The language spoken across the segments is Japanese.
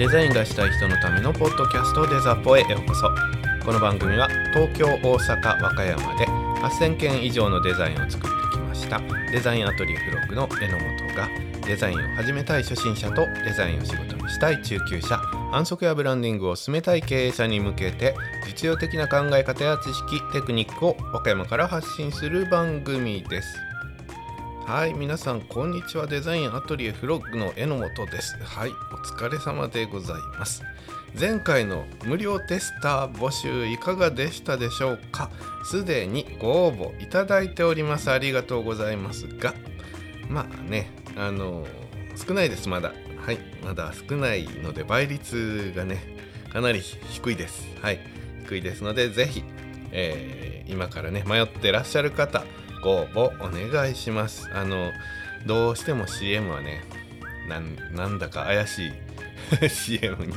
デザインがしたい人のためのポッドキャストデザポへようこそこの番組は東京大阪和歌山で8000件以上のデザインを作ってきました。デザインアトリエフログの榎本がデザインを始めたい初心者とデザインを仕事にしたい中級者。反則やブランディングを進めたい経営者に向けて実用的な考え方や知識テクニックを和歌山から発信する番組です。はい皆さんこんにちは。デザインアトリエフロッグの榎本です。はいお疲れ様でございます。前回の無料テスター募集いかがでしたでしょうか？すでにご応募いただいております。ありがとうございますが。まあねあの少ないですまだ。はいまだ少ないので倍率がねかなり低いです。はい低いですのでぜひ、えー、今からね迷ってらっしゃる方ご応募お願いします。あのどうしても CM はねなんだか怪しい CM に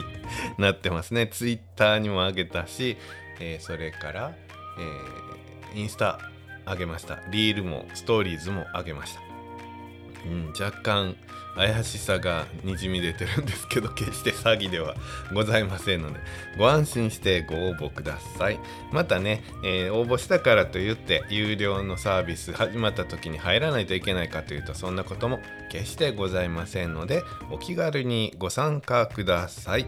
なってますね。Twitter にもあげたし、えー、それから、えー、インスタあげました。リールもストーリーズもあげました、うん、若干怪しさがにじみ出てるんですけど決して詐欺ではございませんのでご安心してご応募ください。またね、えー、応募したからといって有料のサービス始まった時に入らないといけないかというとそんなことも決してございませんのでお気軽にご参加ください。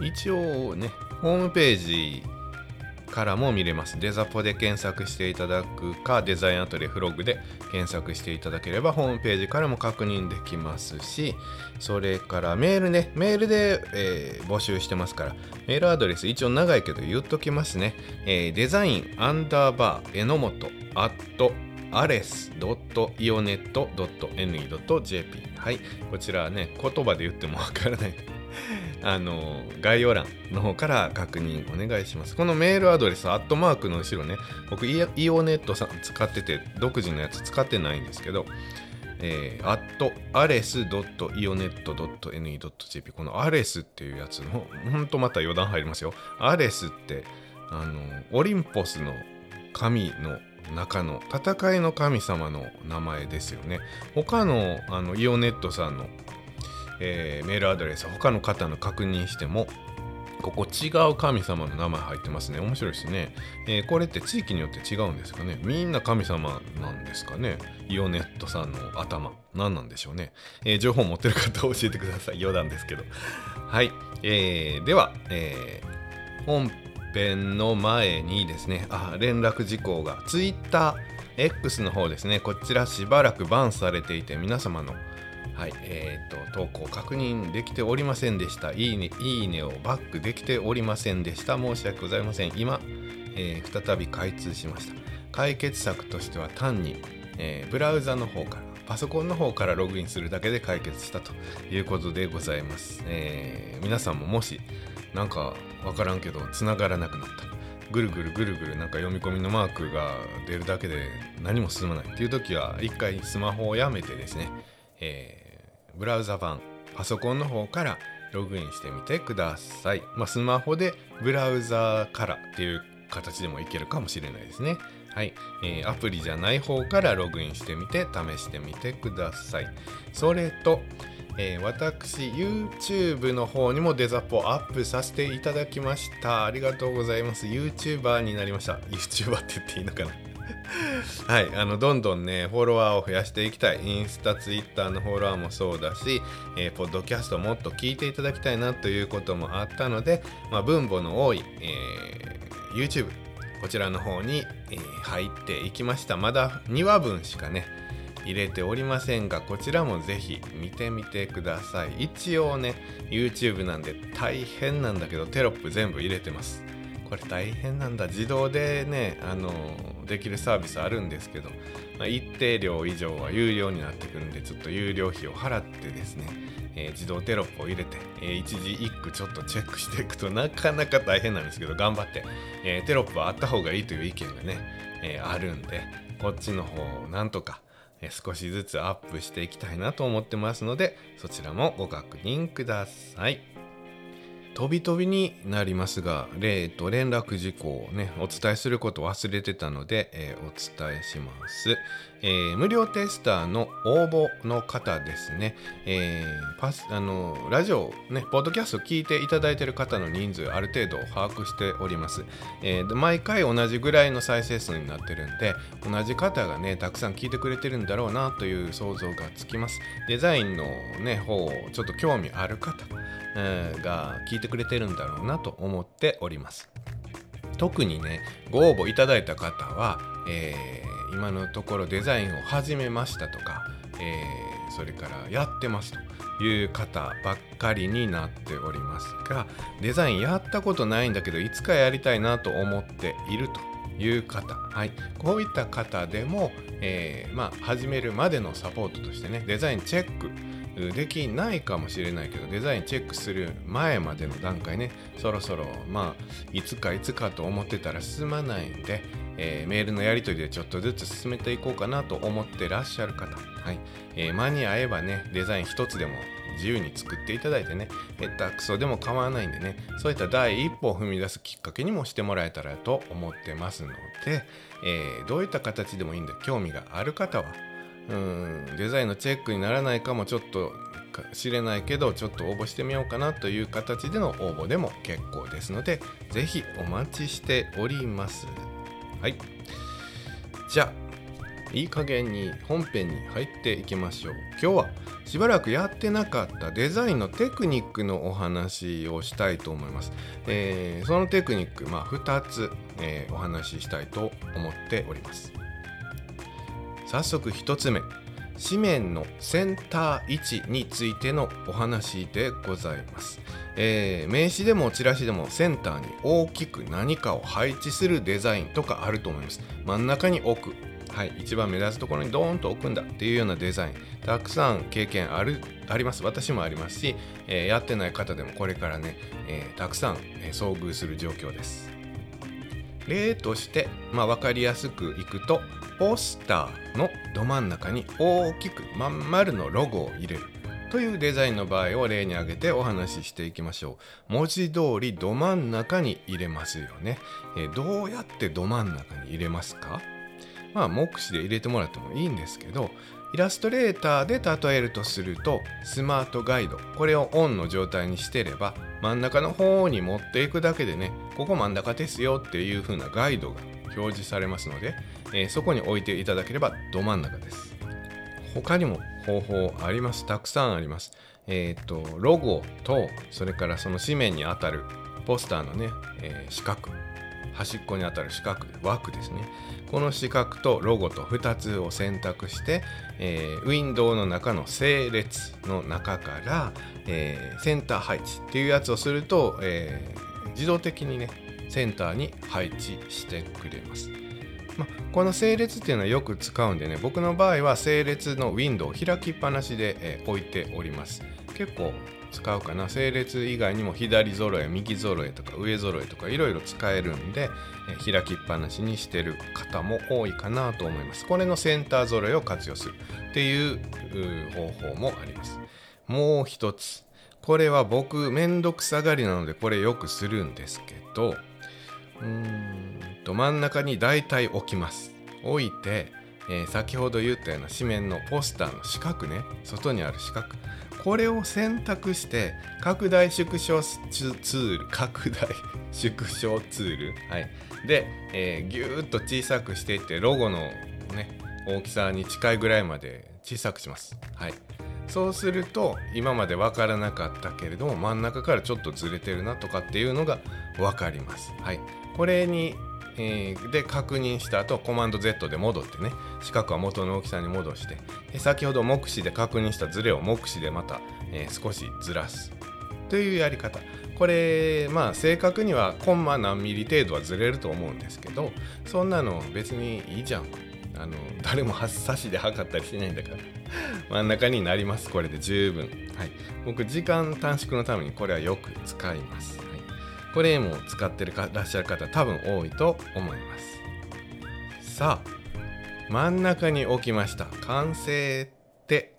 一応ねホームページからも見れます。デザポで検索していただくか、デザインアトリエフログで検索していただければ、ホームページからも確認できますし、それからメールね、メールで、えー、募集してますから、メールアドレス一応長いけど言っときますね。えー、デザインアンダーバー、えのもと、アット、アレス .ionet.ne.jp はい、こちらはね、言葉で言ってもわからないあの概要欄の方から確認お願いします。このメールアドレス、アットマークの後ろね、僕、イオネットさん使ってて、独自のやつ使ってないんですけど、アットアレス .ionet.ne.jp このアレスっていうやつの、ほんとまた余談入りますよ。アレスって、あの、オリンポスの神の中の戦いの神様の名前ですよね。他のあのイオネットさんのえー、メールアドレス他の方の確認してもここ違う神様の名前入ってますね。面白いですね。えー、これって地域によって違うんですかね。みんな神様なんですかね。イオネットさんの頭。何なんでしょうね。えー、情報持ってる方教えてください。余談ですけど。はい。えー、では、えー、本編の前にですね、あ、連絡事項が TwitterX の方ですね。こちらしばらくバンされていて、皆様のはい、えっ、ー、と、投稿確認できておりませんでした。いいね、いいねをバックできておりませんでした。申し訳ございません。今、えー、再び開通しました。解決策としては単に、えー、ブラウザの方から、パソコンの方からログインするだけで解決したということでございます。え、皆さんももし、なんかわからんけど、繋がらなくなった。ぐるぐるぐるぐるなんか読み込みのマークが出るだけで何も進まないっていう時は一回スマホをやめてですね、えブラウザ版パソコンの方からログインしてみてください。まあ、スマホでブラウザからっていう形でもいけるかもしれないですね。はい、えー、アプリじゃない方からログインしてみて試してみてください。それと、えー、私 YouTube の方にもデザポアップさせていただきました。ありがとうございます。YouTuber になりました。YouTuber って言っていいのかな？はい、あのどんどんねフォロワーを増やしていきたい。インスタツイッターのフォロワーもそうだし、えー、ポッドキャストもっと聞いていただきたいなということもあったので、まあ、分母の多い、えー、YouTube こちらの方に、えー、入っていきました。まだ2話分しかね入れておりませんがこちらもぜひ見てみてください。一応ね YouTube なんで大変なんだけどテロップ全部入れてます。これ大変なんだ自動でねあのできるサービスあるんですけど、まあ、一定量以上は有料になってくるんでちょっと有料費を払ってですね、えー、自動テロップを入れて、えー、一時一句ちょっとチェックしていくとなかなか大変なんですけど頑張って、えー、テロップはあった方がいいという意見がね、えあるんでこっちの方をなんとか少しずつアップしていきたいなと思ってますのでそちらもご確認ください。飛び飛びになりますが、例と連絡事項をね、お伝えすることを忘れてたので、えー、お伝えします。えー、無料テスターの応募の方ですね、えー、パスあのラジオ、ね、ポッドキャストを聞いていただいている方の人数ある程度把握しております、えー、毎回同じぐらいの再生数になってるんで同じ方がねたくさん聞いてくれてるんだろうなという想像がつきます。デザインのね方ちょっと興味ある方、が聞いてくれてるんだろうなと思っております。特にねご応募いただいた方は、えー今のところデザインを始めましたとか、えー、それからやってますという方ばっかりになっておりますがデザインやったことないんだけどいつかやりたいなと思っているという方、はい、こういった方でも、えー、まあ、始めるまでのサポートとしてねデザインチェックできないかもしれないけどデザインチェックする前までの段階ね。そろそろまあいつかいつかと思ってたら進まないんで、えー、メールのやり取りでちょっとずつ進めていこうかなと思ってらっしゃる方、はい。えー、間に合えばねデザイン一つでも自由に作っていただいてね。下手くそでも構わないんでね。そういった第一歩を踏み出すきっかけにもしてもらえたらと思ってますので、えー、どういった形でもいいんで興味がある方はうん。デザインのチェックにならないかもちょっと知れないけどちょっと応募してみようかなという形での応募でも結構ですので是非お待ちしております。はい。じゃあいい加減に本編に入っていきましょう。今日はしばらくやってなかったデザインのテクニックのお話をしたいと思います、えー、そのテクニック、まあ、2つ、えー、お話ししたいと思っております。早速1つ目。紙面のセンター位置についてのお話でございます、えー、名刺でもチラシでもセンターに大きく何かを配置するデザインとかあると思います。真ん中に置く。はい、一番目立つところにドーンと置くんだっていうようなデザイン。たくさん経験あるあります。私もありますし、えー、やってない方でもこれからね、えー、たくさん、え遭遇する状況です。例として、まあ、分かりやすくいくとポスターのど真ん中に大きくまん丸のロゴを入れる。というデザインの場合を例に挙げてお話ししていきましょう。文字通りど真ん中に入れますよね、え、どうやってど真ん中に入れますか？まあ目視で入れてもらってもいいんですけどイラストレーターで例えるとするとスマートガイド。これをオンの状態にしてれば真ん中の方に持っていくだけでねここ真ん中ですよっていう風なガイドが表示されますのでえー、そこに置いていただければど真ん中です。他にも方法あります。たくさんあります。えっ、と、ロゴと、それからその紙面にあたるポスターのね、えー、四角、端っこにあたる四角、枠ですね。この四角とロゴと2つを選択して、えー、ウィンドウの中の整列の中から、えー、センター配置っていうやつをすると、えー、自動的にね、センターに配置してくれます。まこの整列っていうのはよく使うんでね僕の場合は整列のウィンドウを開きっぱなしで、え、置いております結構使うかな。整列以外にも左揃え右揃えとか上揃えとかいろいろ使えるんで、開きっぱなしにしてる方も多いかなと思います。これのセンター揃えを活用するっていう方法もあります。もう一つ。これは僕めんどくさがりなのでこれよくするんですけどうーんと真ん中に大体置きます。置いて、えー、先ほど言ったような紙面のポスターの四角ね。外にある四角。これを選択して拡大縮小ツール拡大縮小ツール、はい、で、えー、ギューッと小さくしていってロゴのね大きさに近いぐらいまで小さくします。はい、そうすると今まで分からなかったけれども真ん中からちょっとずれてるなとかっていうのが分かります。はい、これにえー、で確認した後コマンド Z で戻ってね四角は元の大きさに戻してで先ほど目視で確認したズレを目視でまた、えー、少しずらす。というやり方。これまあ正確にはコンマ何ミリ程度はずれると思うんですけどそんなの別にいいじゃん。あの誰も差しで測ったりしないんだから。真ん中になります。これで十分。はい。僕時間短縮のためにこれはよく使います。これも使ってるらっしゃる方多分多いと思います。さあ真ん中に置きました。完成って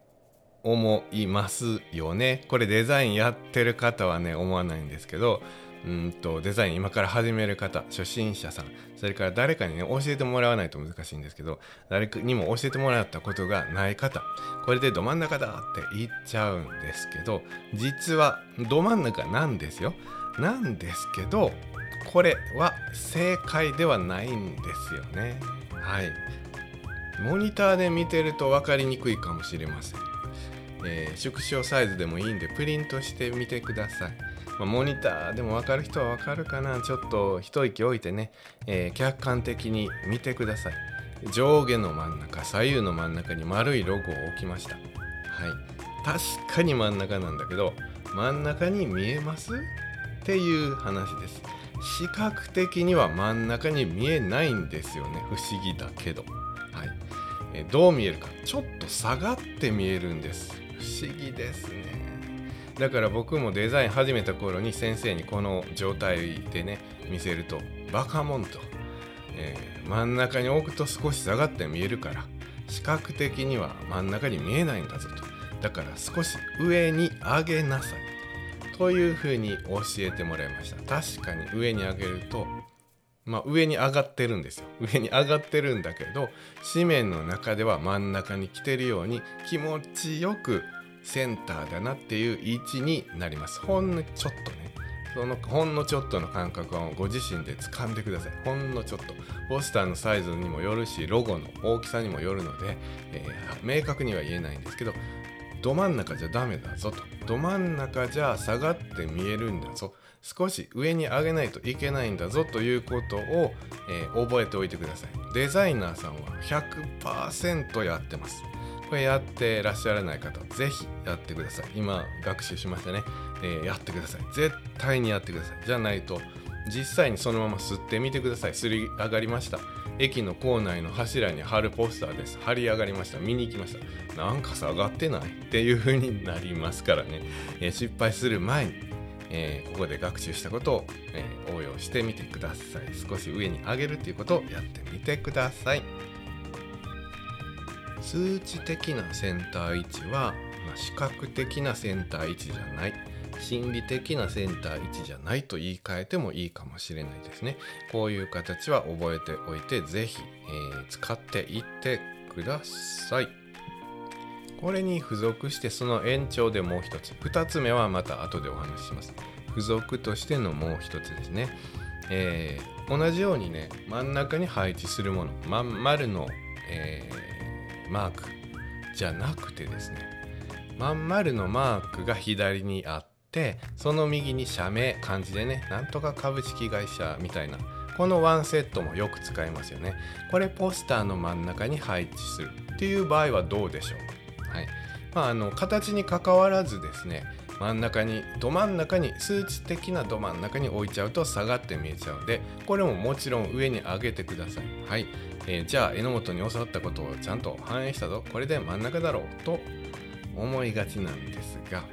思いますよね。これデザインやってる方はね思わないんですけどうんとデザイン今から始める方初心者さん。それから誰かにね教えてもらわないと難しいんですけど誰にも教えてもらったことがない方これでど真ん中だって言っちゃうんですけど実はど真ん中なんですよ。なんですけどこれは正解ではないんですよね。はい。モニターで見てると分かりにくいかもしれません、えー、縮小サイズでもいいんでプリントしてみてください。まあ、モニターでも分かる人は分かるかな。ちょっと一息置いてね、えー、客観的に見てください。上下の真ん中左右の真ん中に丸いロゴを置きました。はい。確かに真ん中なんだけど真ん中に見えます？っていう話です。視覚的には真ん中に見えないんですよね。不思議だけど。はい、えどう見えるか。ちょっと下がって見えるんです。不思議ですね。だから僕もデザイン始めた頃に先生にこの状態でね見せるとバカモンと、えー、真ん中に置くと少し下がって見えるから視覚的には真ん中に見えないんだぞと。だから少し上に上げなさい。というふうに教えてもらいました。確かに上に上げるとまあ上に上がってるんですよ。上に上がってるんだけど紙面の中では真ん中に来てるように気持ちよくセンターだなっていう位置になります。ほんのちょっとね。そのほんのちょっとの感覚はご自身で掴んでください。ほんのちょっと。ポスターのサイズにもよるしロゴの大きさにもよるので、えー、明確には言えないんですけどど真ん中じゃダメだぞと。ど真ん中じゃ下がって見えるんだぞ。少し上に上げないといけないんだぞということを、えー、覚えておいてください。デザイナーさんは100%やってます。これやってらっしゃらない方ぜひやってください。今学習しましたね、えー、やってください。絶対にやってください。じゃないと実際にそのまま吸ってみてください。すり上がりました。駅の構内の柱に貼るポスターです。貼り上がりました。見に行きました。なんか下がってないっていう風になりますからね、えー、失敗する前にえー、ここで学習したことを、えー、応用してみてください。少し上に上げるっていうことをやってみてください。数値的なセンター位置は、まあ、視覚的なセンター位置じゃない。心理的なセンター位置じゃないと言い換えてもいいかもしれないですね。こういう形は覚えておいて是非、えー、使っていってください。これに付属してその延長でもう一つ。2つ目はまた後でお話しします。付属としてのもう一つですね、えー、同じようにね真ん中に配置するものまん丸の、えーマークじゃなくてですねまん丸のマークが左にあってその右に社名漢字でねなんとか株式会社みたいなこのワンセットもよく使いますよね。これポスターの真ん中に配置するっていう場合はどうでしょうはい。まあ、あの形にかかわらずですね真ん中にど真ん中に数値的など真ん中に置いちゃうと下がって見えちゃうのでこれももちろん上に上げてください。はい。えー、じゃあ榎本に教わったことをちゃんと反映したぞ。これで真ん中だろうと思いがちなんですが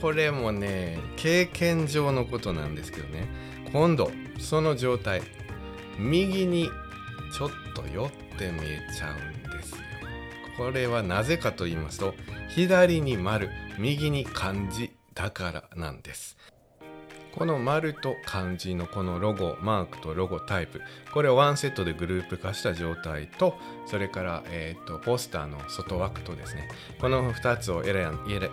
これもね経験上のことなんですけどね。今度その状態右にちょっと寄って見えちゃうんですよ。これはなぜかと言いますと左に丸右に漢字だからなんです。この丸と漢字のこのロゴマークとロゴタイプ。これをワンセットでグループ化した状態とそれから、えーと、ポスターの外枠とですね。この2つを選んで、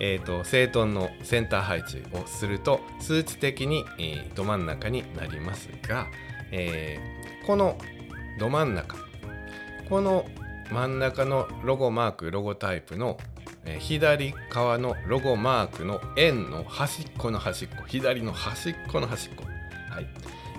えーと、整頓のセンター配置をすると数値的に、えー、ど真ん中になりますが、えー、このど真ん中この真ん中のロゴマークロゴタイプの左側のロゴマークの円の端っこの端っこ左の端っこの端っこ、はい。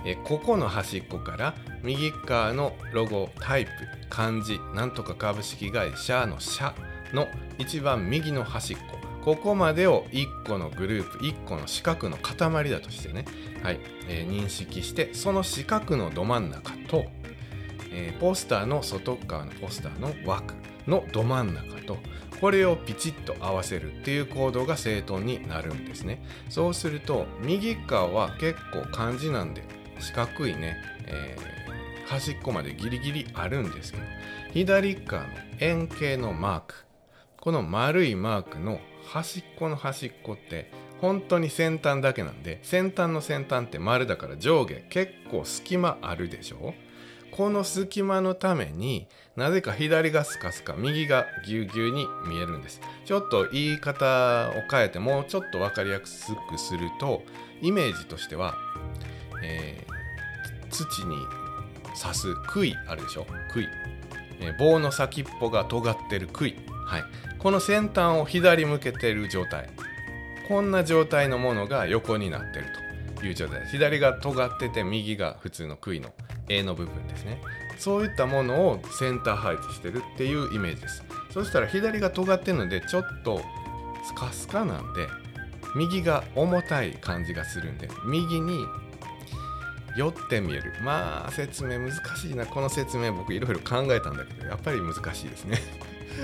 えここの端っこから右側のロゴタイプ漢字なんとか株式会社の社の一番右の端っこ。ここまでを1個のグループ1個の四角の塊だとしてね、はい。えー、認識してその四角のど真ん中と、えー、ポスターの外側のポスターの枠のど真ん中とこれをピチッと合わせるっていう行動が整頓になるんですね。そうすると右側は結構漢字なんで四角いね、えー、端っこまでギリギリあるんですけど左側の円形のマークこの丸いマークの端っこの端っこって本当に先端だけなんで先端の先端って丸だから上下結構隙間あるでしょ。この隙間のためになぜか左がスカスカ右がぎゅうぎゅうに見えるんです。ちょっと言い方を変えてもうちょっと分かりやすくするとイメージとしては、えー、土に刺す杭あるでしょ？杭、えー、棒の先っぽが尖ってる杭、はい、この先端を左向けてる状態。こんな状態のものが横になってるという状態。です左が尖ってて右が普通の杭の。A の部分ですね。そういったものをセンター配置してるっていうイメージです。そしたら左が尖ってるのでちょっとスカスカなんで右が重たい感じがするんで右に寄って見える。まあ説明難しいな。この説明僕いろいろ考えたんだけどやっぱり難しいですね。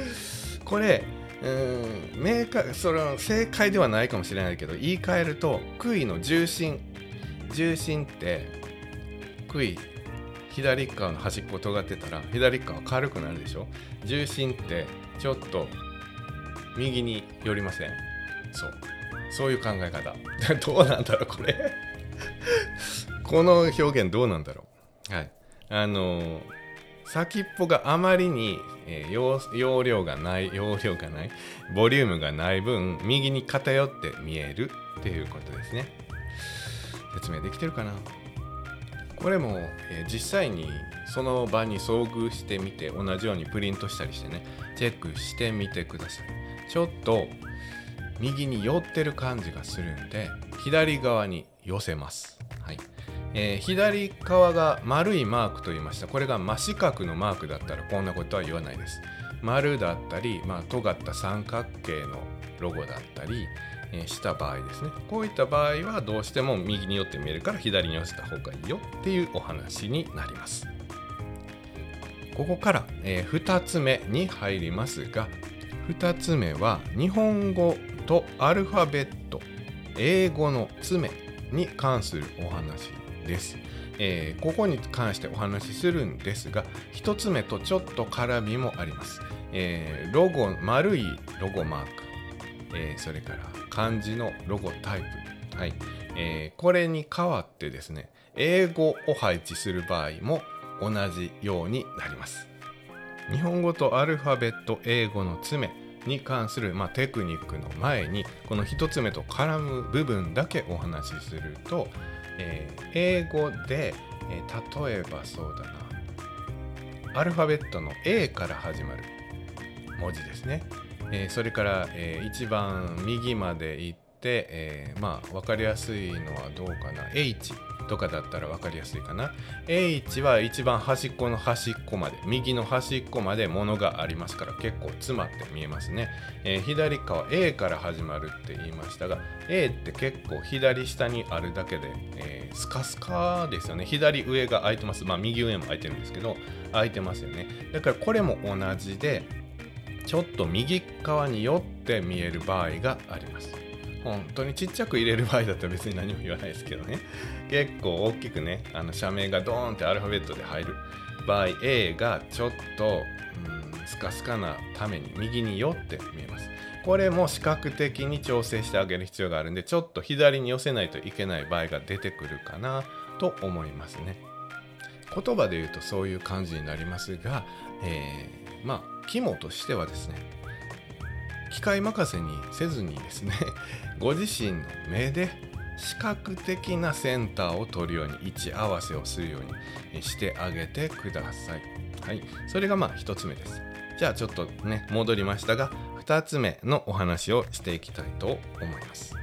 これうん明確それは正解ではないかもしれないけど言い換えると杭の重心。重心って杭。左側の端っこ尖ってたら左側軽くなるでしょ？重心ってちょっと右に寄りません？そう。そういう考え方。どうなんだろうこれ。この表現どうなんだろう？はい。あのー、先っぽがあまりに、えー、容量がない容量がないボリュームがない分右に偏って見えるっていうことですね。説明できてるかな？これも、えー、実際にその場に遭遇してみて同じようにプリントしたりしてねチェックしてみてください。ちょっと右に寄ってる感じがするんで左側に寄せます、はい。えー、左側が丸いマークと言いました。これが真四角のマークだったらこんなことは言わないです。丸だったり、まあ、尖った三角形のロゴだったり、した場合ですねこういった場合はどうしても右に寄って見えるから左に寄せた方がいいよっていうお話になりますここから、えー、2つ目に入りますが2つ目は日本語とアルファベット英語の詰めに関するお話です。えー、ここに関してお話しするんですが1つ目とちょっと絡みもあります。えー、ロゴ丸いロゴマーク、えー、それから漢字のロゴタイプ、はい。えこれに代わってですね英語を配置する場合も同じようになります。日本語とアルファベット英語の詰めに関する、まあ、テクニックの前にこの1つ目と絡む部分だけお話しすると、えー、英語で、えー、例えばそうだな。アルファベットの A から始まる文字ですね、えー、それから、え一番右まで行って、えまあ分かりやすいのはどうかな。H とかだったら分かりやすいかな。H は一番端っこの端っこまで右の端っこまでものがありますから結構詰まって見えますね、えー、左側 A から始まるって言いましたが A って結構左下にあるだけで、えー、スカスカですよね。左上が空いてます。まあ右上も空いてるんですけど空いてますよね。だからこれも同じでちょっと右側に寄って見える場合があります。本当にちっちゃく入れる場合だったら別に何も言わないですけどね。結構大きくねあの社名がドーンってアルファベットで入る場合 A がちょっと、うん、スカスカなために右に寄って見えます。これも視覚的に調整してあげる必要があるんでちょっと左に寄せないといけない場合が出てくるかなと思いますね。言葉で言うとそういう感じになりますが、えー、まあ肝としてはですね機械任せにせずにですね ご自身の目で視覚的なセンターを取るように位置合わせをするようにしてあげてください。はい、それがまあ1つ目です。じゃあちょっとね戻りましたが2つ目のお話をしていきたいと思います。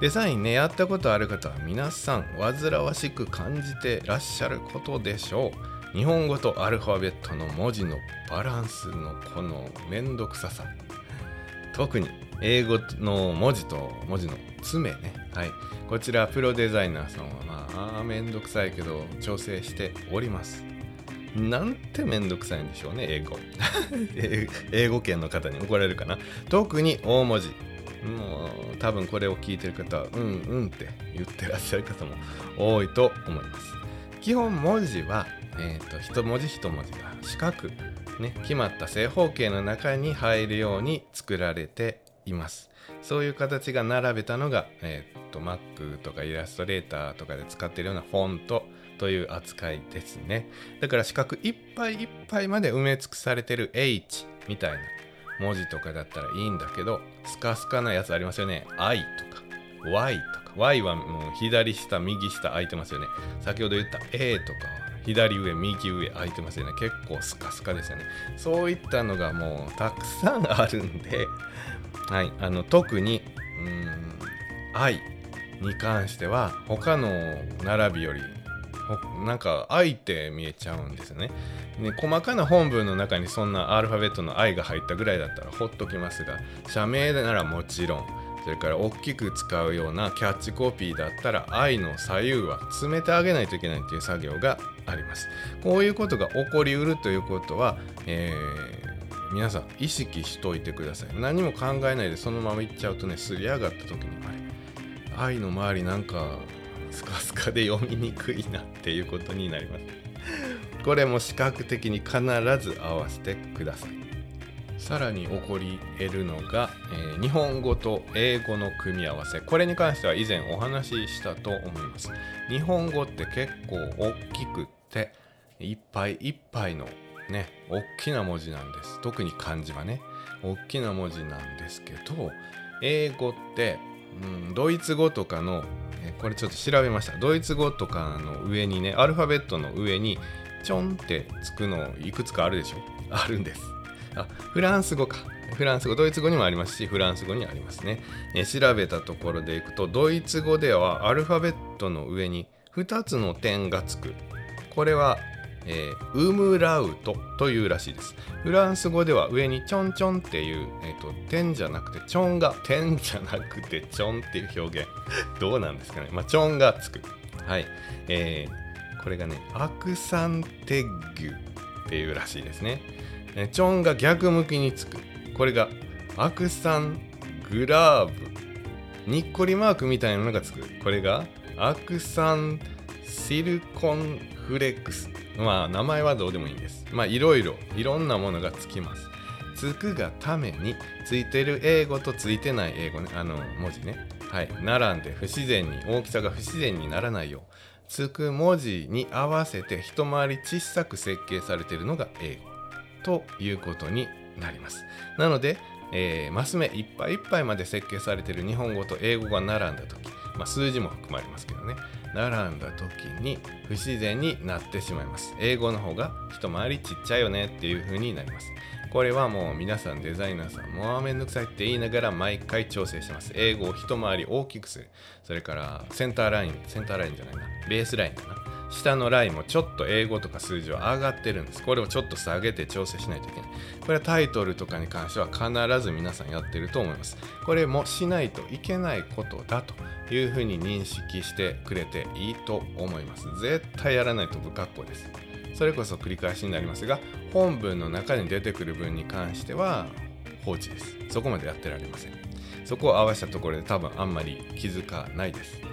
デザインねやったことある方は皆さん煩わしく感じてらっしゃることでしょう。日本語とアルファベットの文字のバランスのこのめんどくささ特に英語の文字と文字の詰めね。はい。こちら、プロデザイナーさんは、まあ、めんどくさいけど、調整しております。なんてめんどくさいんでしょうね、英語。英語圏の方に怒られるかな。特に大文字。もう、多分これを聞いてる方は、うんうんって言ってらっしゃる方も多いと思います。基本文字は、え、ー、と、一文字一文字が四角ね、決まった正方形の中に入るように作られています。そういう形が並べたのが、えー、っと Mac とかイラストレーターとかで使っているようなフォントという扱いですね。だから四角いっぱいいっぱいまで埋め尽くされてる H みたいな文字とかだったらいいんだけどスカスカなやつありますよね。I とか Y とか。Y はもう左下右下空いてますよね。先ほど言った A とか左上右上空いてますよね。結構スカスカですよね。そういったのがもうたくさんあるんで はいあの特にうん愛に関しては他の並びよりなんか愛って見えちゃうんですよね。ね細かな本文の中にそんなアルファベットの愛が入ったぐらいだったらほっときますが社名ならもちろんそれから大きく使うようなキャッチコピーだったら愛の左右は詰めてあげないといけないという作業があります。こういうことが起こりうるということは、えー、皆さん意識しといてください。何も考えないでそのままいっちゃうとね、すり上がった時にあれ、愛の周りなんかスカスカで読みにくいなっていうことになります。これも視覚的に必ず合わせてください。さらに起こり得るのが、えー、日本語と英語の組み合わせ。これに関しては以前お話ししたと思います。日本語って結構大きくっていっぱいいっぱいのね大きな文字なんです。特に漢字はね。大きな文字なんですけど英語って、うん、ドイツ語とかのこれちょっと調べました。ドイツ語とかの上にねアルファベットの上にちょんってつくのいくつかあるでしょ？あるんです。あフランス語か。フランス語ドイツ語にもありますしフランス語にありますね、え調べたところでいくとドイツ語ではアルファベットの上に2つの点がつく。これは、えー、ウムラウトというらしいです。フランス語では上にちょんちょんっていう、えーと、点じゃなくてちょんが点じゃなくてちょんっていう表現。どうなんですかね。まあちょんがつく。はい、えー、これがねアクサンテッギュっていうらしいですね。えチョンが逆向きにつく。これがアクサングラーブ。にっこりマークみたいなのがつく。これがアクサンシルコンフレックス。まあ名前はどうでもいいんです。まあいろいろいろんなものがつきます。つくがためについてる英語とついてない英語ね。あの文字ね。はい。並んで不自然に大きさが不自然にならないようつく文字に合わせて一回り小さく設計されているのが英語。ということになります。なので、えー、マス目いっぱいいっぱいまで設計されている日本語と英語が並んだ時、まあ、数字も含まれますけどね。並んだ時に不自然になってしまいます。英語の方が一回りちっちゃいよねっていう風になります。これはもう皆さんデザイナーさんもうめんどくさいって言いながら毎回調整してます。英語を一回り大きくする。それからセンターラインセンターラインじゃないな。ベースラインかな。下のラインもちょっと英語とか数字は上がってるんです。これをちょっと下げて調整しないといけない。これはタイトルとかに関しては必ず皆さんやってると思います。これもしないといけないことだというふうに認識してくれていいと思います。絶対やらないと不格好です。それこそ繰り返しになりますが、本文の中に出てくる文に関しては放置です。そこまでやってられません。そこを合わせたところで多分あんまり気づかないです。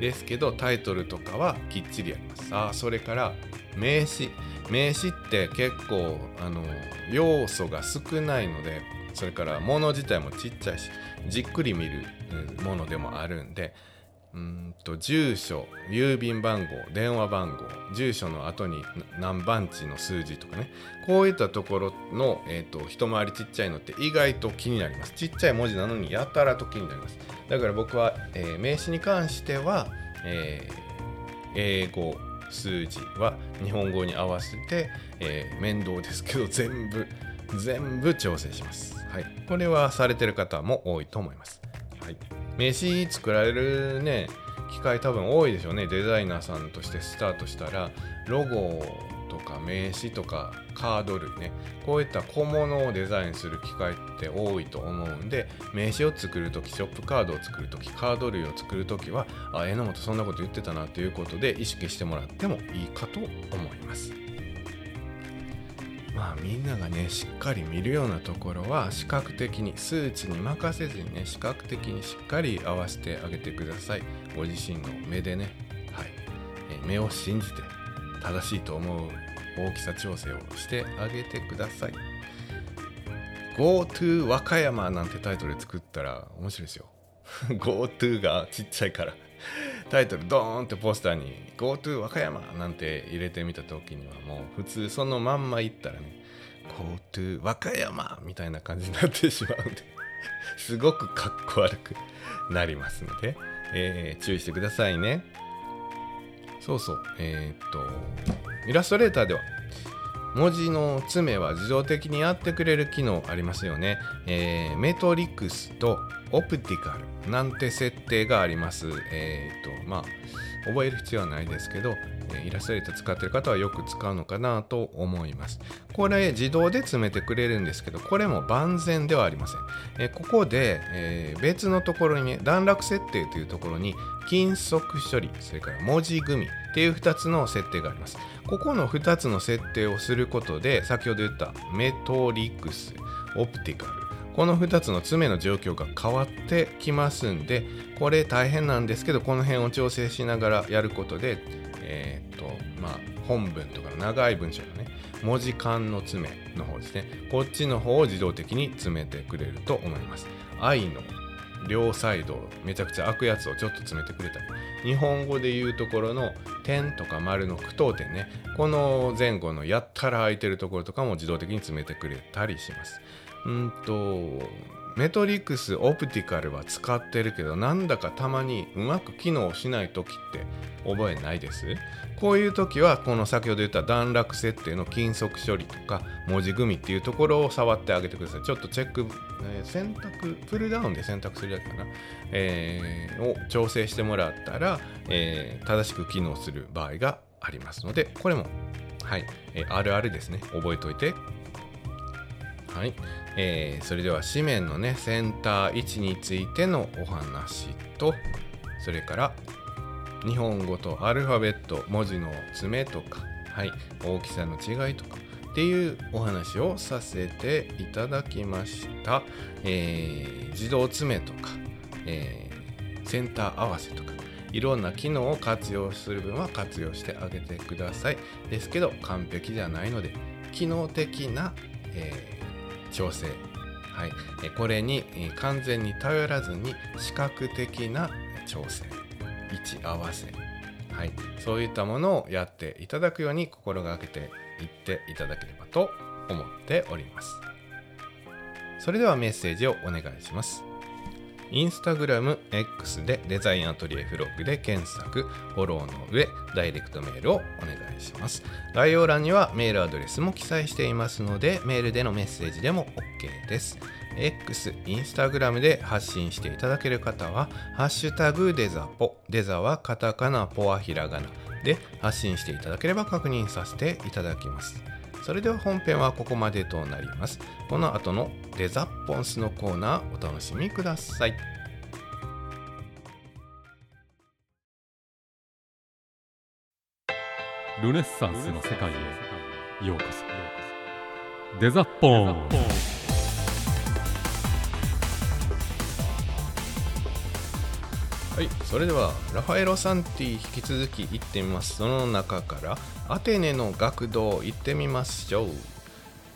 ですけどタイトルとかはきっちりやります。あそれから名詞。名詞って結構あの要素が少ないのでそれから物自体もちっちゃいしじっくり見るものでもあるんでうんと住所郵便番号電話番号住所の後に何番地の数字とかね。こういったところの、えーと、一回りちっちゃいのって意外と気になります。ちっちゃい文字なのにやたらと気になります。だから僕は、えー、名詞に関しては、えー、英語数字は日本語に合わせて、えー、面倒ですけど全部全部調整します、はい、これはされてる方も多いと思います、はい。名刺作られるね機会多分多いでしょうねデザイナーさんとしてスタートしたらロゴとか名刺とかカード類ねこういった小物をデザインする機会って多いと思うんで名刺を作る時ショップカードを作る時カード類を作る時はあ榎本そんなこと言ってたなということで意識してもらってもいいかと思います。まあみんながねしっかり見るようなところは視覚的に数値に任せずにね視覚的にしっかり合わせてあげてください。ご自身の目でね、はい。え目を信じて正しいと思う大きさ調整をしてあげてください。GoTo 和歌山なんてタイトル作ったら面白いですよ。GoTo がちっちゃいから。タイトルドーンってポスターに GoTo 和歌山なんて入れてみた時にはもう普通そのまんま行ったらね GoTo 和歌山みたいな感じになってしまうんで すごくかっこ悪くなりますので、えー、注意してくださいね。そうそうえー、っとイラストレーターでは文字の詰めは自動的にやってくれる機能ありますよね、えー、メトリクスとオプティカル。なんて設定がありますえー、とまあ覚える必要はないですけどイラストレーター使ってる方はよく使うのかなと思います。これ自動で詰めてくれるんですけど、これも万全ではありません。えここで、えー、別のところにね、段落設定というところに金属処理、それから文字組みっていう2つの設定があります。ここの2つの設定をすることで、先ほど言ったメトリクス、オプティカル、この2つの詰めの状況が変わってきますんで、これ大変なんですけど、この辺を調整しながらやることで、えー、っと、まあ、本文とかの長い文章のね、文字間の詰めの方ですね。こっちの方を自動的に詰めてくれると思います。愛の両サイドをめちゃくちゃ開くやつをちょっと詰めてくれたり、日本語で言うところの点とか丸の句読点ね、この前後のやったら空いてるところとかも自動的に詰めてくれたりします。うんと、メトリックスオプティカルは使ってるけどなんだかたまにうまく機能しない時って覚えないです？こういう時はこの先ほど言った段落設定の金属処理とか文字組みっていうところを触ってあげてください。ちょっとチェック、えー、選択プルダウンで選択するだけかな、えー、を調整してもらったら、えー、正しく機能する場合がありますのでこれもはい、え、あるあるですね。覚えておいて。はい、えー、それでは紙面のねセンター位置についてのお話とそれから日本語とアルファベット文字の詰めとか、はい、大きさの違いとかっていうお話をさせていただきました、えー、自動詰めとか、えー、センター合わせとかいろんな機能を活用する分は活用してあげてください。ですけど完璧じゃないので機能的な、えー調整、はい、これに完全に頼らずに視覚的な調整。位置合わせ、はい、そういったものをやっていただくように心がけていっていただければと思っております。それではメッセージをお願いします。インスタグラム X でデザインアトリエフログで検索、フォローの上、ダイレクトメールをお願いします。概要欄にはメールアドレスも記載していますので、メールでのメッセージでも OK です。X、インスタグラムで発信していただける方は、ハッシュタグデザポ、デザはカタカナ、ポはひらがなで発信していただければ確認させていただきます。それでは本編はここまでとなります。この後のデザッポンスのコーナーお楽しみください。ルネッサンスの世界へようこそ。デザッポンはい、それではラファエロ・サンティ引き続き行ってみます。その中からアテネの学童行ってみましょう。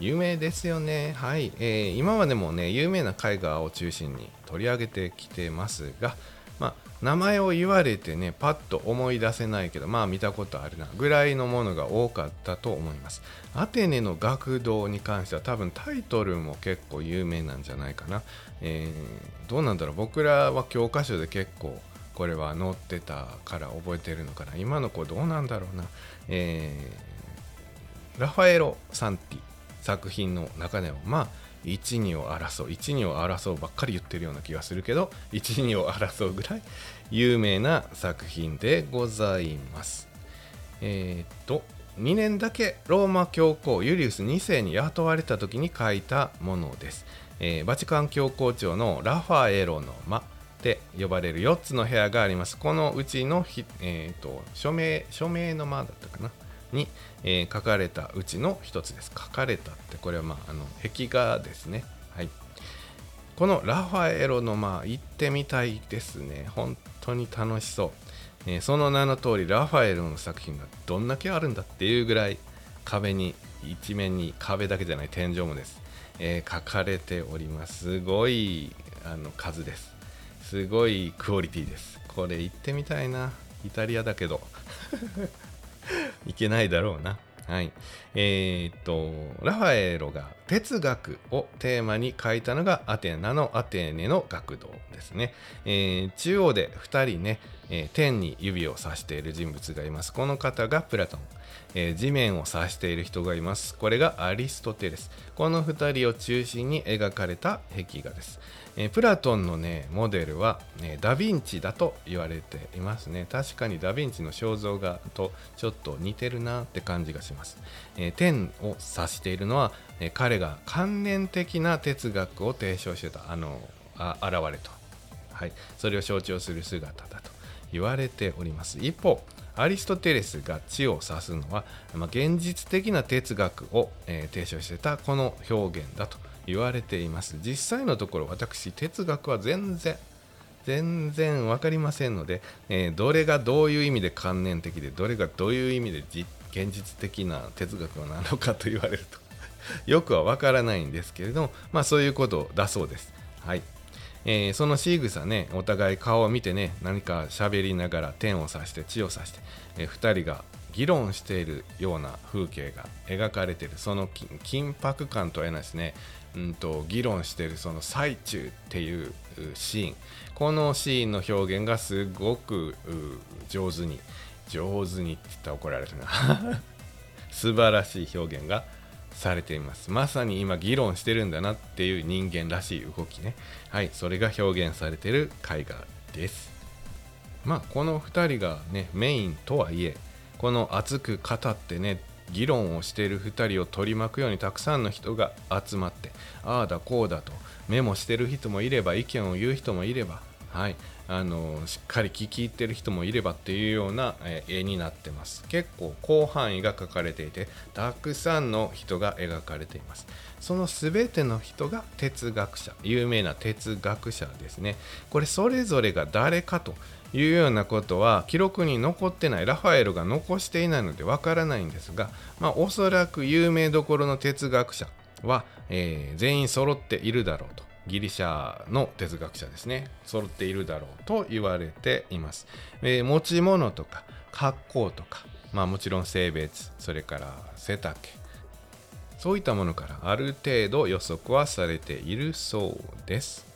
有名ですよね。はい、えー、今までもね、有名な絵画を中心に取り上げてきてますが、まあ、名前を言われてね、パッと思い出せないけど、まあ見たことあるなぐらいのものが多かったと思います。アテネの学童に関しては多分タイトルも結構有名なんじゃないかな。えー、どうなんだろう僕らは教科書で結構これは載ってたから覚えてるのかな今の子どうなんだろうな、えー、ラファエロ・サンティ作品の中でもまあ12を争う12を争うばっかり言ってるような気がするけど12を争うぐらい有名な作品でございます。えー、っと2年だけローマ教皇ユリウス2世に雇われた時に書いたものです、えー、バチカン教皇庁のラファエロの間って呼ばれる4つの部屋があります。このうちのひえーと、署名署名の間だったかな？に、えー、書かれたうちの1つです。書かれたってこれは、まあ、あの壁画ですね。はい、このラファエロの間行ってみたいですね。本当に楽しそう。えー、その名の通りラファエロの作品がどんだけあるんだっていうぐらい壁に一面に壁だけじゃない天井もです、えー、書かれておりますすごいあの数ですすごいクオリティですこれ行ってみたいなイタリアだけど いけないだろうなはい。えー、っと、ラファエロが哲学をテーマに書いたのがアテナのアテネの学童ですね。えー、中央で2人ね、えー、天に指を指している人物がいます。この方がプラトン。え、地面を指している人がいます。これがアリストテレス。この2人を中心に描かれた壁画です。えー、プラトンのね、モデルは、ね、ダ・ヴィンチだと言われていますね。確かにダ・ヴィンチの肖像画とちょっと似てるなって感じがします。えー、天を指しているのは、え彼が観念的な哲学を提唱してた、あの、あ現れと。はい。それを象徴する姿だと言われております。一方、アリストテレスが地を指すのは、まあ、現実的な哲学を、え、提唱してたこの表現だと言われています。実際のところ私哲学は全然全然分かりませんので、えー、どれがどういう意味で観念的でどれがどういう意味で現実的な哲学なのかと言われると よくは分からないんですけれどもまあそういうことだそうです。はい。えー、その仕草ねお互い顔を見てね何か喋りながら天を指して地を指して、えー、2人が議論しているような風景が描かれている。その緊迫感とはえなですね、うんと、議論してるその最中っていうシーン。このシーンの表現がすごく上手に上手にって言ったら怒られるな。素晴らしい表現がされています。まさに今議論してるんだなっていう人間らしい動きね。はいそれが表現されてる絵画です。まあこの2人がねメインとはいえこの熱く語ってね議論をしている2人を取り巻くようにたくさんの人が集まってああだこうだとメモしてる人もいれば意見を言う人もいればはいあのしっかり聞き入ってる人もいればっていうような、え絵になってます。結構広範囲が書かれていてたくさんの人が描かれています。その全ての人が哲学者有名な哲学者ですね。これそれぞれが誰かというようなことは記録に残ってないラファエルが残していないのでわからないんですが、まあ、おそらく有名どころの哲学者は、えー、全員揃っているだろうと。ギリシャの哲学者ですね。揃っているだろうと言われています、えー、持ち物とか格好とかまあもちろん性別それから背丈そういったものからある程度予測はされているそうです。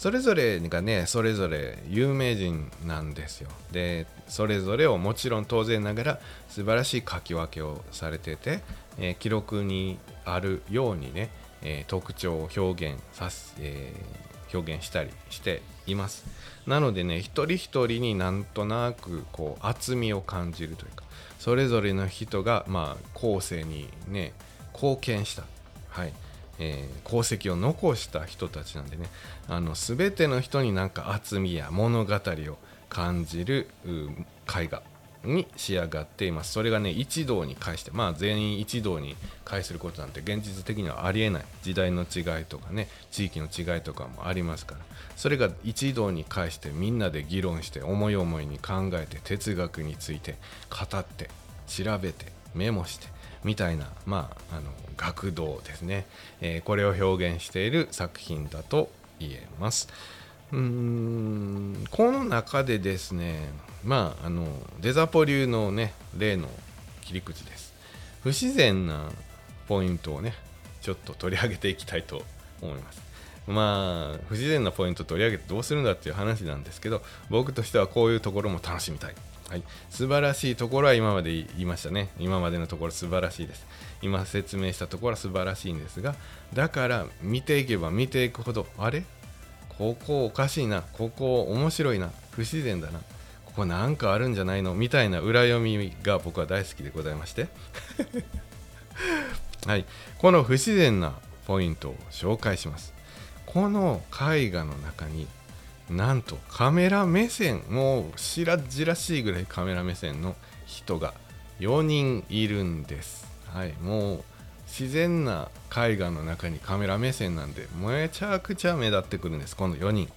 それぞれがねそれぞれ有名人なんですよ。でそれぞれをもちろん当然ながら素晴らしい書き分けをされてて、えー、記録にあるようにねえー、特徴を表現さす、えー、表現したりしています。なのでね一人一人になんとなくこう厚みを感じるというかそれぞれの人がまあ後世にね貢献した。はい。えー、功績を残した人たちなんでねあの全ての人になんか厚みや物語を感じる絵画に仕上がっています。それがね一堂に返してまあ全員一堂に会することなんて現実的にはありえない。時代の違いとかね地域の違いとかもありますから。それが一堂に会してみんなで議論して思い思いに考えて哲学について語って調べてメモしてみたいなまああの学童ですね、えー、これを表現している作品だと言えます。うーんこの中でですねまああのデザポ流のね例の切り口です。不自然なポイントをねちょっと取り上げていきたいと思います。まあ不自然なポイント取り上げてどうするんだっていう話なんですけど僕としてはこういうところも楽しみたい。はい、素晴らしいところは今まで言いましたね。今までのところ素晴らしいです。今説明したところは素晴らしいんですが、だから見ていけば見ていくほど、あれ？ここおかしいな、ここ面白いな、不自然だな、ここなんかあるんじゃないの？みたいな裏読みが僕は大好きでございまして。はい、この不自然なポイントを紹介します。この絵画の中になんとカメラ目線もう白々しいぐらいカメラ目線の人が4人いるんです。はい、もう自然な絵画の中にカメラ目線なんでめちゃくちゃ目立ってくるんです。この4人。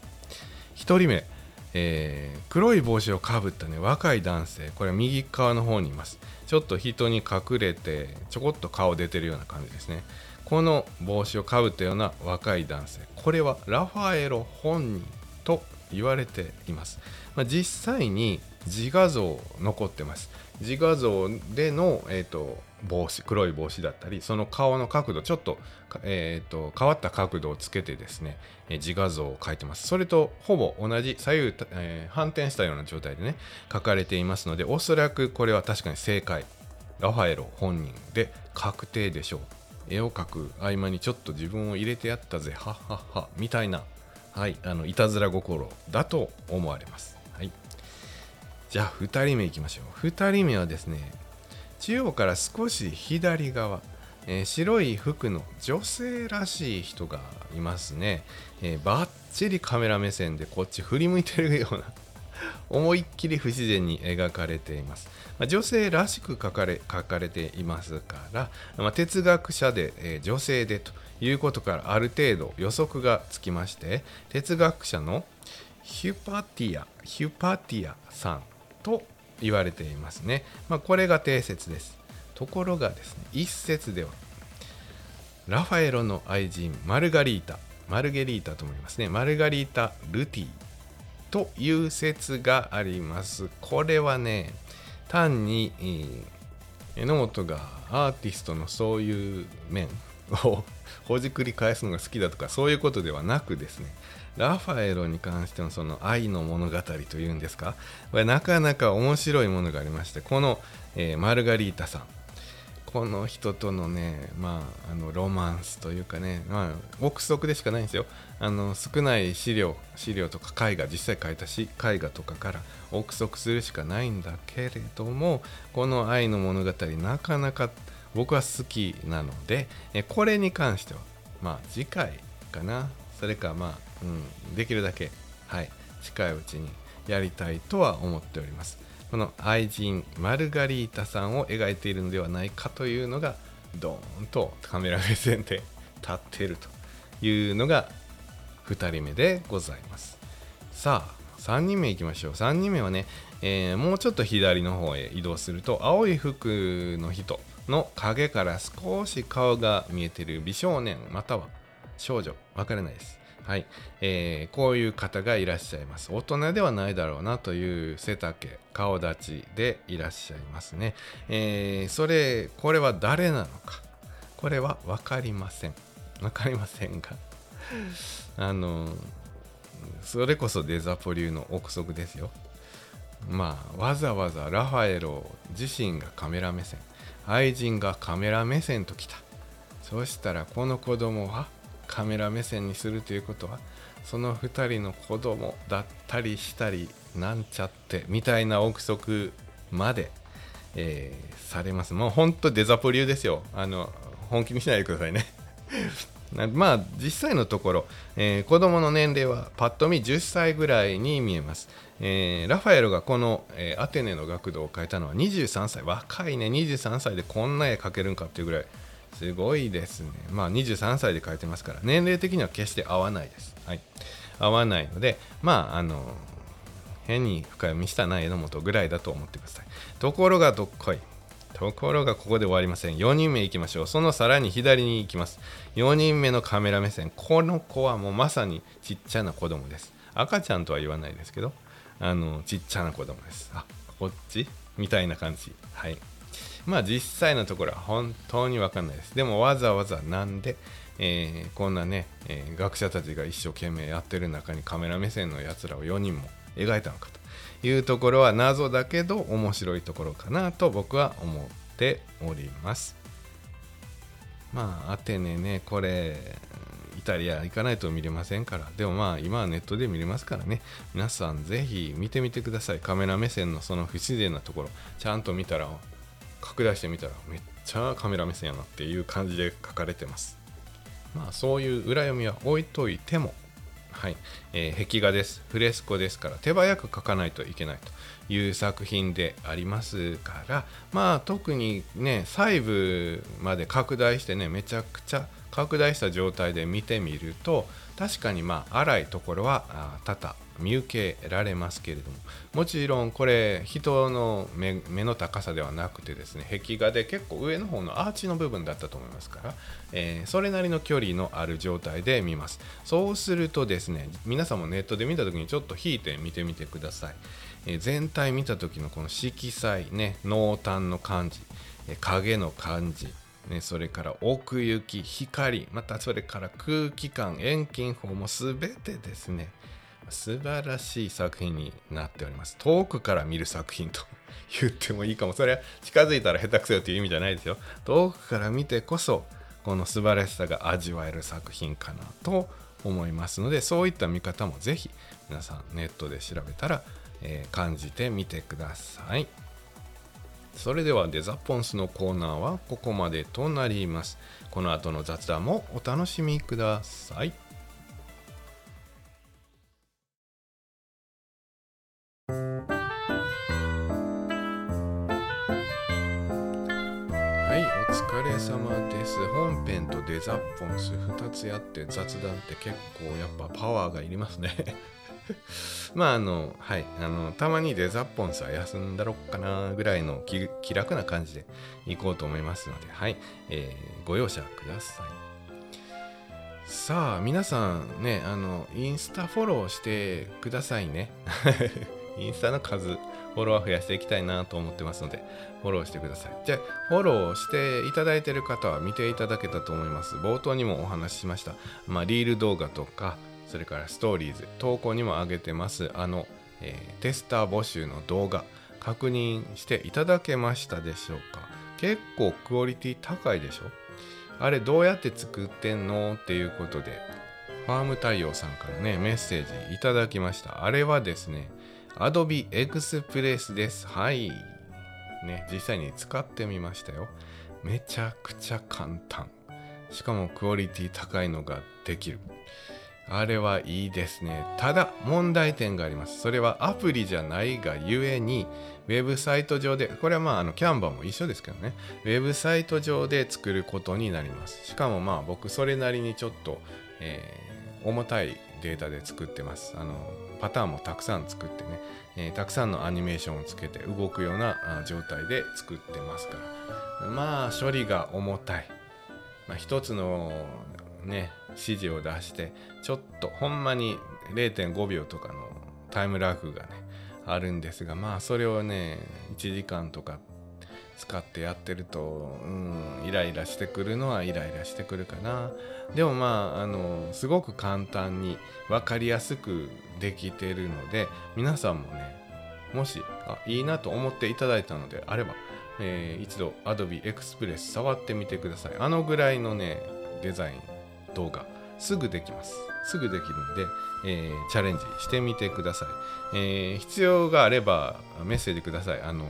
1人目、えー黒い帽子をかぶったね若い男性。これは右側の方にいます。ちょっと人に隠れてちょこっと顔出てるような感じですね。この帽子をかぶったような若い男性。これはラファエロ本人。と言われています、まあ、実際に自画像残ってます。自画像での、えー、と帽子黒い帽子だったりその顔の角度ちょっと,、えー、と変わった角度をつけてですね、え自画像を描いてます。それとほぼ同じ左右、えー反転したような状態でね描かれていますのでおそらくこれは確かに正解。ラファエロ本人で確定でしょう。絵を描く合間にちょっと自分を入れてやったぜはっはっはみたいなはいあのいたずら心だと思われます。はい。じゃあ2人目いきましょう。2人目はですね中央から少し左側、えー白い服の女性らしい人がいますね、えーバッチリカメラ目線でこっち振り向いてるような 思いっきり不自然に描かれています、まあ女性らしく描かれ描かれていますから、まあ哲学者で、えー女性でと。いうことからある程度予測がつきまして哲学者のヒュパティアヒュパティアさんと言われていますね、まあ、これが定説です。ところがですね一説ではラファエロの愛人マルガリータマルゲリータとも言いますね。マルガリータ・ルティという説があります。これはね単に、えー榎本がアーティストのそういう面を ほじくり返すのが好きだとかそういうことではなくですねラファエロに関してのその愛の物語というんですかこれなかなか面白いものがありましてこの、えーマルガリータさんこの人とのね、まあ、あのロマンスというかね、まあ、憶測でしかないんですよ。あの少ない資料資料とか絵画実際書いたし絵画とかから憶測するしかないんだけれどもこの愛の物語なかなか僕は好きなのでえこれに関してはまあ次回かな。それかまあ、うん、できるだけはい近いうちにやりたいとは思っております。この愛人マルガリータさんを描いているのではないかというのがドーンとカメラ目線で立っているというのが2人目でございます。さあ3人目いきましょう。3人目はね、えーもうちょっと左の方へ移動すると青い服の人の影から少し顔が見えている美少年または少女わからないです。はい、えーこういう方がいらっしゃいます。大人ではないだろうなという背丈顔立ちでいらっしゃいますね、えーそれこれは誰なのか。これは分かりません。分かりませんが。あのそれこそデザポ流の憶測ですよ。まあわざわざラファエロ自身がカメラ目線愛人がカメラ目線ときた。そしたらこの子供はカメラ目線にするということはその2人の子供だったりしたりなんちゃってみたいな憶測まで、えーされます。もう本当デザポ流ですよ。あの本気にしないでくださいね。まあ実際のところ、えー子供の年齢はパッと見10歳ぐらいに見えます、えーラファエロがこの、えーアテネの学童を描いたのは23歳。若いね。23歳でこんな絵描けるんかっていうぐらい。すごいですね。まあ23歳で描いてますから年齢的には決して合わないです。はい。合わないのでまああの変に深読みしたな榎本ぐらいだと思ってください。ところがどっこい。ところがここで終わりません。4人目いきましょう。そのさらに左に行きます。4人目のカメラ目線。この子はもうまさにちっちゃな子供です。赤ちゃんとは言わないですけど。あのちっちゃな子供です。あこっち？みたいな感じ。はい。まあ実際のところは本当に分かんないです。でもわざわざなんで、えーこんなね、えー学者たちが一生懸命やってる中にカメラ目線のやつらを4人も描いたのかというところは謎だけど面白いところかなと僕は思っております。まあアテネねこれイタリア行かないと見れませんから。でもまあ今はネットで見れますからね。皆さんぜひ見てみてください。カメラ目線のその不自然なところ。ちゃんと見たら拡大してみたらめっちゃカメラ目線やなっていう感じで書かれてます。まあそういう裏読みは置いといてもはい、えー壁画です。フレスコですから手早く描かないといけないという作品でありますから。まあ特にね細部まで拡大してねめちゃくちゃ拡大した状態で見てみると確かにまあ荒いところは多々見受けられますけれどももちろんこれ人の目の高さではなくてですね壁画で結構上の方のアーチの部分だったと思いますから、えー、それなりの距離のある状態で見ます。そうするとですね皆さんもネットで見た時にちょっと引いて見てみてください、えー、全体見た時のこの色彩ね濃淡の感じ、影の感じね、それから奥行き光またそれから空気感遠近法も全てですね素晴らしい作品になっております。遠くから見る作品と言ってもいいかも。それは近づいたら下手くそよという意味じゃないですよ。遠くから見てこそ、この素晴らしさが味わえる作品かなと思いますので、そういった見方もぜひ皆さんネットで調べたら、えー、感じてみてください。それではデザポンスのコーナーはここまでとなります。この後の雑談もお楽しみくださいはいお疲れ様です本編と。デザポンス2つやって雑談って結構やっぱパワーがいりますねまああのはいあのたまにデザッポンスは休んだろっかなぐらいの気楽な感じでいこうと思いますのではい、えー、ご容赦くださいさあ皆さんねあのインスタフォローしてくださいね インスタの数フォロワー増やしていきたいなと思ってますので、フォローしてください。じゃあ、フォローしていただいている方は見ていただけたと思います。冒頭にもお話ししました。まあ、リール動画とか、それからストーリーズ、投稿にも上げてます、あの、えー、テスター募集の動画、確認していただけましたでしょうか？結構クオリティ高いでしょ？あれどうやって作ってんの？っていうことで、ファーム太陽さんからね、メッセージいただきました。あれはですね、Adobe Express です。はい。ね、実際に使ってみましたよ。めちゃくちゃ簡単。しかもクオリティ高いのができる。あれはいいですね。ただ問題点があります。それはアプリじゃないがゆえに、ウェブサイト上で、これはまああのキャンバーも一緒ですけどね、ウェブサイト上で作ることになります。しかもまあ僕それなりにちょっと、えー、重たいデータで作ってます。あのパターンもたくさん作ってね、えー、たくさんのアニメーションをつけて動くような状態で作ってますからまあ処理が重たい、まあ、一つのね指示を出してちょっとほんまに0.5秒とかのタイムラグがねあるんですがまあそれをね1時間とか使ってやってると、うん、イライラしてくるのはイライラしてくるかな。でもまああのすごく簡単に分かりやすくできてるので皆さんもねもしあいいなと思っていただいたのであれば、えー、一度 Adobe Express 触ってみてください。あのぐらいのねデザイン動画すぐできます。すぐできるんで、えー、チャレンジしてみてください、えー、必要があればメッセージください。あの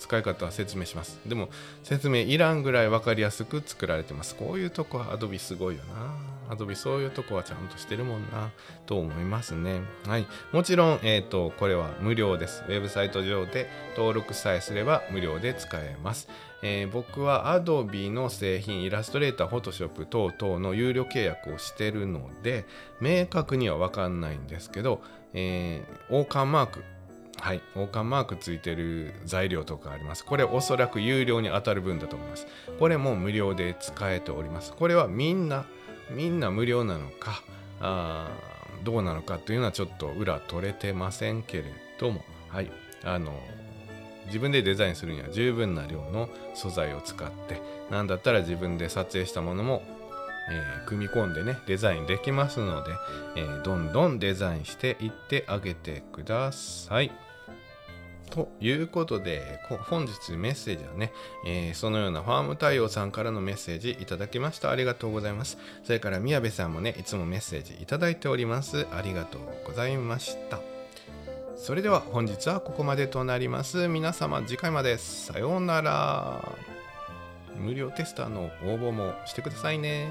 使い方は説明します。でも説明いらんぐらい分かりやすく作られてます。こういうとこは Adobe すごいよな。Adobe そういうとこはちゃんとしてるもんなと思いますねはいもちろんえっ、ー、とこれは無料ですウェブサイト上で登録さえすれば無料で使えますえー、僕は Adobe の製品、イラストレーター、Photoshop 等々の有料契約をしてるので、明確には分かんないんですけど、えー、王冠マークはい、王冠マークついてる材料とかあります。これおそらく有料に当たる分だと思います。これも無料で使えております。これはみんな、みんな無料なのか、あどうなのかというのはちょっと裏取れてませんけれども、はい、あの、自分でデザインするには十分な量の素材を使って、なんだったら自分で撮影したものもえー、組み込んでねデザインできますので、えー、どんどんデザインしていってあげてください。ということで、本日メッセージはね、えー、そのようなファーム太陽さんからのメッセージいただきました。ありがとうございます。それから宮部さんもね、いつもメッセージいただいております。ありがとうございました。それでは本日はここまでとなります。皆様次回までさようなら。無料テスターの応募もしてくださいね。